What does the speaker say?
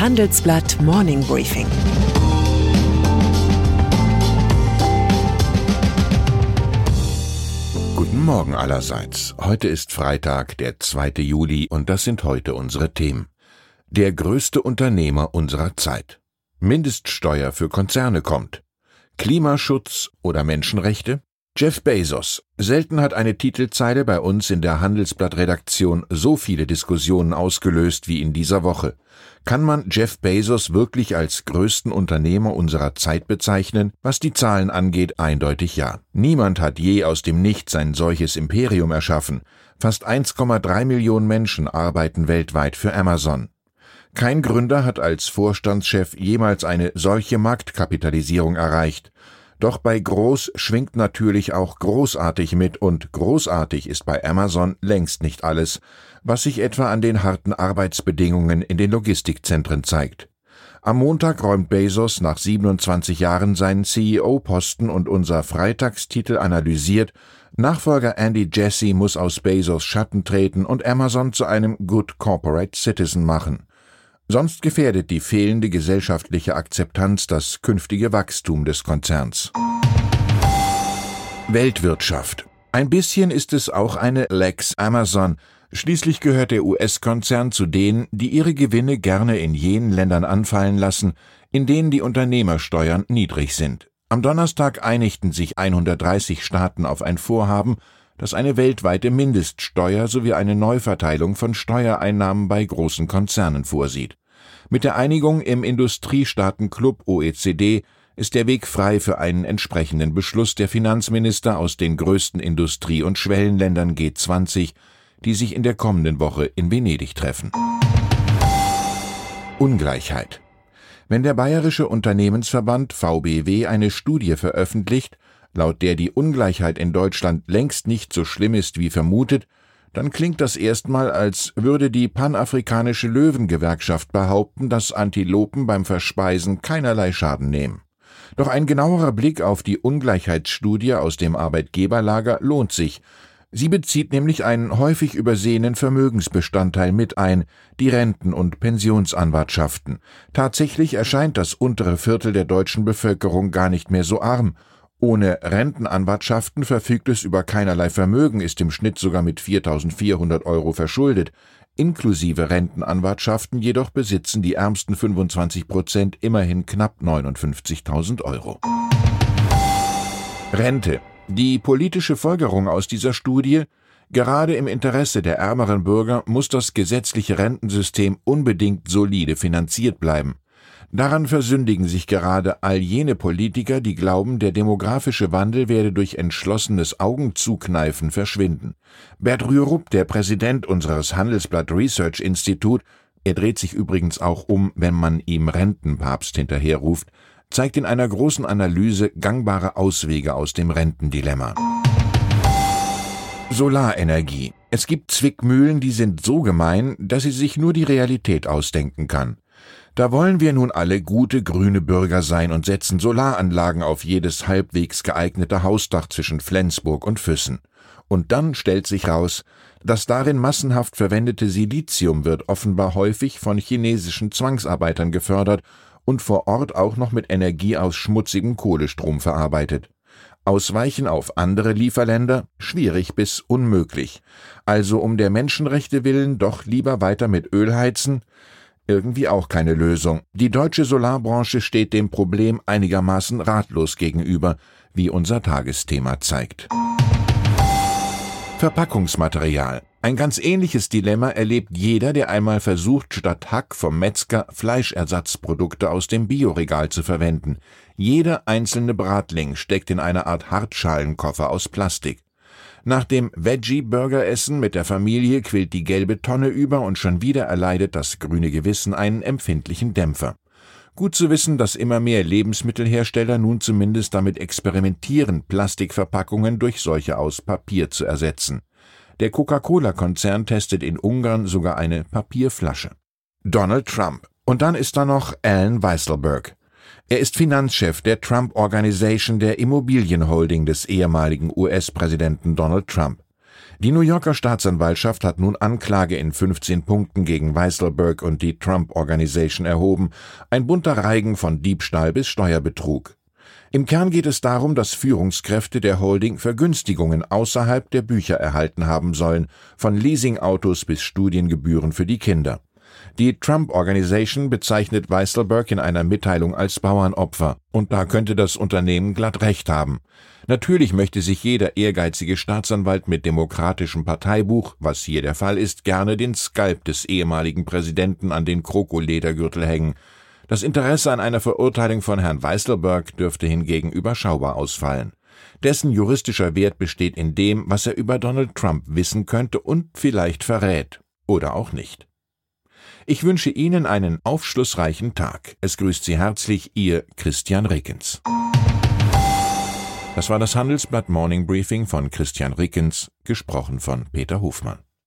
Handelsblatt Morning Briefing. Guten Morgen allerseits. Heute ist Freitag, der 2. Juli, und das sind heute unsere Themen. Der größte Unternehmer unserer Zeit. Mindeststeuer für Konzerne kommt. Klimaschutz oder Menschenrechte? Jeff Bezos. Selten hat eine Titelzeile bei uns in der Handelsblatt-Redaktion so viele Diskussionen ausgelöst wie in dieser Woche. Kann man Jeff Bezos wirklich als größten Unternehmer unserer Zeit bezeichnen? Was die Zahlen angeht, eindeutig ja. Niemand hat je aus dem Nichts ein solches Imperium erschaffen. Fast 1,3 Millionen Menschen arbeiten weltweit für Amazon. Kein Gründer hat als Vorstandschef jemals eine solche Marktkapitalisierung erreicht. Doch bei groß schwingt natürlich auch großartig mit und großartig ist bei Amazon längst nicht alles, was sich etwa an den harten Arbeitsbedingungen in den Logistikzentren zeigt. Am Montag räumt Bezos nach 27 Jahren seinen CEO-Posten und unser Freitagstitel analysiert, Nachfolger Andy Jassy muss aus Bezos Schatten treten und Amazon zu einem Good Corporate Citizen machen. Sonst gefährdet die fehlende gesellschaftliche Akzeptanz das künftige Wachstum des Konzerns. Weltwirtschaft. Ein bisschen ist es auch eine Lex Amazon. Schließlich gehört der US-Konzern zu denen, die ihre Gewinne gerne in jenen Ländern anfallen lassen, in denen die Unternehmersteuern niedrig sind. Am Donnerstag einigten sich 130 Staaten auf ein Vorhaben, das eine weltweite Mindeststeuer sowie eine Neuverteilung von Steuereinnahmen bei großen Konzernen vorsieht. Mit der Einigung im Industriestaatenclub OECD ist der Weg frei für einen entsprechenden Beschluss der Finanzminister aus den größten Industrie- und Schwellenländern G20, die sich in der kommenden Woche in Venedig treffen. Ungleichheit. Wenn der Bayerische Unternehmensverband VBW eine Studie veröffentlicht, laut der die Ungleichheit in Deutschland längst nicht so schlimm ist wie vermutet, dann klingt das erstmal, als würde die panafrikanische Löwengewerkschaft behaupten, dass Antilopen beim Verspeisen keinerlei Schaden nehmen. Doch ein genauerer Blick auf die Ungleichheitsstudie aus dem Arbeitgeberlager lohnt sich. Sie bezieht nämlich einen häufig übersehenen Vermögensbestandteil mit ein, die Renten- und Pensionsanwartschaften. Tatsächlich erscheint das untere Viertel der deutschen Bevölkerung gar nicht mehr so arm, ohne Rentenanwartschaften verfügt es über keinerlei Vermögen, ist im Schnitt sogar mit 4.400 Euro verschuldet. Inklusive Rentenanwartschaften jedoch besitzen die ärmsten 25 Prozent immerhin knapp 59.000 Euro. Rente. Die politische Folgerung aus dieser Studie Gerade im Interesse der ärmeren Bürger muss das gesetzliche Rentensystem unbedingt solide finanziert bleiben. Daran versündigen sich gerade all jene Politiker, die glauben, der demografische Wandel werde durch entschlossenes Augenzukneifen verschwinden. Bert Rürup, der Präsident unseres Handelsblatt Research Institut, er dreht sich übrigens auch um, wenn man ihm Rentenpapst hinterherruft, zeigt in einer großen Analyse gangbare Auswege aus dem Rentendilemma. Solarenergie. Es gibt Zwickmühlen, die sind so gemein, dass sie sich nur die Realität ausdenken kann. Da wollen wir nun alle gute grüne Bürger sein und setzen Solaranlagen auf jedes halbwegs geeignete Hausdach zwischen Flensburg und Füssen. Und dann stellt sich raus, das darin massenhaft verwendete Silizium wird offenbar häufig von chinesischen Zwangsarbeitern gefördert und vor Ort auch noch mit Energie aus schmutzigem Kohlestrom verarbeitet. Ausweichen auf andere Lieferländer schwierig bis unmöglich. Also um der Menschenrechte willen doch lieber weiter mit Öl heizen, irgendwie auch keine Lösung. Die deutsche Solarbranche steht dem Problem einigermaßen ratlos gegenüber, wie unser Tagesthema zeigt. Verpackungsmaterial. Ein ganz ähnliches Dilemma erlebt jeder, der einmal versucht, statt Hack vom Metzger Fleischersatzprodukte aus dem Bioregal zu verwenden. Jeder einzelne Bratling steckt in einer Art Hartschalenkoffer aus Plastik. Nach dem Veggie-Burger-Essen mit der Familie quillt die gelbe Tonne über und schon wieder erleidet das grüne Gewissen einen empfindlichen Dämpfer. Gut zu wissen, dass immer mehr Lebensmittelhersteller nun zumindest damit experimentieren, Plastikverpackungen durch solche aus Papier zu ersetzen. Der Coca-Cola-Konzern testet in Ungarn sogar eine Papierflasche. Donald Trump. Und dann ist da noch Alan Weisselberg. Er ist Finanzchef der Trump Organization, der Immobilienholding des ehemaligen US-Präsidenten Donald Trump. Die New Yorker Staatsanwaltschaft hat nun Anklage in 15 Punkten gegen Weisselberg und die Trump Organization erhoben, ein bunter Reigen von Diebstahl bis Steuerbetrug. Im Kern geht es darum, dass Führungskräfte der Holding Vergünstigungen außerhalb der Bücher erhalten haben sollen, von Leasingautos bis Studiengebühren für die Kinder. Die Trump Organization bezeichnet Weisselberg in einer Mitteilung als Bauernopfer, und da könnte das Unternehmen glatt recht haben. Natürlich möchte sich jeder ehrgeizige Staatsanwalt mit demokratischem Parteibuch, was hier der Fall ist, gerne den Skalp des ehemaligen Präsidenten an den Krokoledergürtel hängen. Das Interesse an einer Verurteilung von Herrn Weisselberg dürfte hingegen überschaubar ausfallen. Dessen juristischer Wert besteht in dem, was er über Donald Trump wissen könnte und vielleicht verrät. Oder auch nicht. Ich wünsche Ihnen einen aufschlussreichen Tag. Es grüßt Sie herzlich Ihr Christian Rickens. Das war das Handelsblatt Morning Briefing von Christian Rickens, gesprochen von Peter Hofmann.